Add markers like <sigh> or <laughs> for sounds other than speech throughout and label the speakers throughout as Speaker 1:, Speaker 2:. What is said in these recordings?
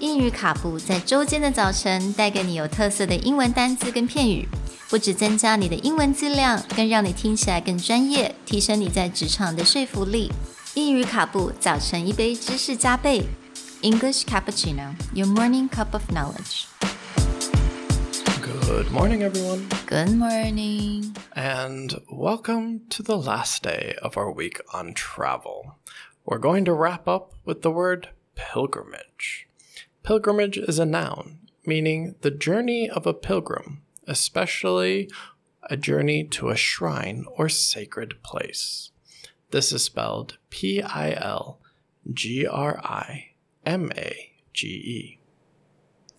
Speaker 1: 英语卡布在周间的早晨带给你有特色的英文单词跟片语，不只增加你的英文质量，更让你听起来更专业，提升你在职场的说服力。英语卡布早晨一杯知识加倍，English cappuccino, your morning cup of knowledge.
Speaker 2: Good morning, everyone,
Speaker 1: Good morning.
Speaker 2: and welcome to the last day of our week on travel. We're going to wrap up with the word pilgrimage. Pilgrimage is a noun, meaning the journey of a pilgrim, especially a journey to a shrine or sacred place. This is spelled P I L G R I M A G E.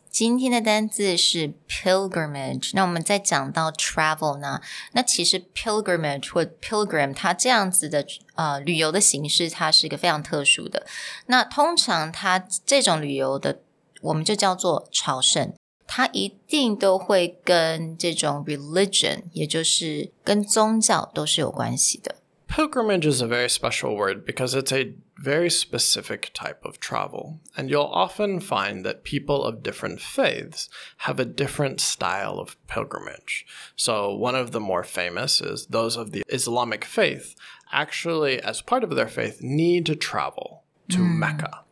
Speaker 1: 今天的单字是 pilgrimage。那我们在讲到 travel 呢，那其实 pilgrimage 或 pilgrim 它这样子的呃旅游的形式，它是一个非常特殊的。那通常它这种旅游的， 我们就叫做朝圣。它一定都会跟这种 religion，也就是跟宗教都是有关系的。
Speaker 2: Pilgrimage is a very special word because it's a very specific type of travel, and you'll often find that people of different faiths have a different style of pilgrimage. So, one of the more famous is those of the Islamic faith, actually, as part of their faith, need to travel to Mecca.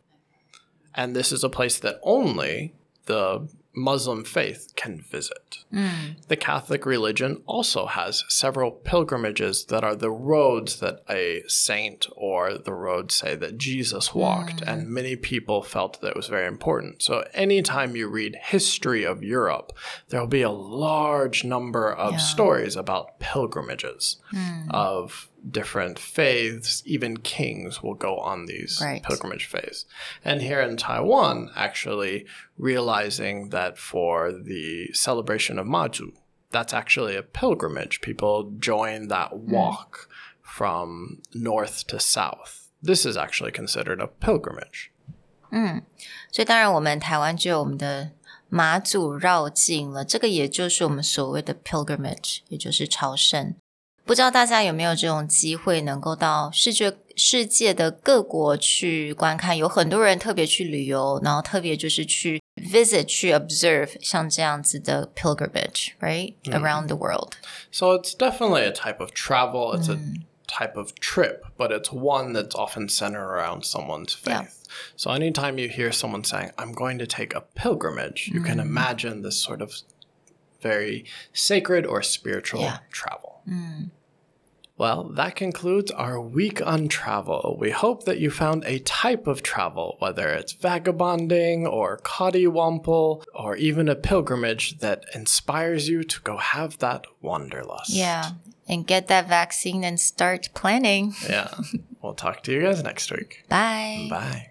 Speaker 2: And this is a place that only the Muslim faith can visit. Mm. The Catholic religion also has several pilgrimages that are the roads that a saint or the roads say that Jesus walked, mm. and many people felt that it was very important. So, anytime you read history of Europe, there will be a large number of stories about pilgrimages mm. of different faiths, even kings will go on these
Speaker 1: right.
Speaker 2: pilgrimage faiths. And here in Taiwan, actually realizing that for the celebration of Mazu, that's actually a pilgrimage. People join that hmm. walk mm. from north to south. This is actually considered a pilgrimage. Hmm.
Speaker 1: 嗯，所以当然我们台湾就有我们的马祖绕境了，这个也就是我们所谓的 pilgrimage，也就是朝圣。不知道大家有没有这种机会，能够到世界世界的各国去观看？有很多人特别去旅游，然后特别就是去 visit、去 observe 像这样子的 pilgrimage，right around the world。
Speaker 2: So it's definitely a type of travel. It's a type of trip, but it's one that's often centered around someone's faith.
Speaker 1: Yeah.
Speaker 2: So anytime you hear someone saying, I'm going to take a pilgrimage, you can imagine this sort of very sacred or spiritual
Speaker 1: Yeah.
Speaker 2: travel. Well, that concludes our week on travel. We hope that you found a type of travel, whether it's vagabonding or Wample or even a pilgrimage that inspires you to go have that wanderlust.
Speaker 1: Yeah, and get that vaccine and start planning.
Speaker 2: Yeah. <laughs> we'll talk to you guys next week.
Speaker 1: Bye.
Speaker 2: Bye.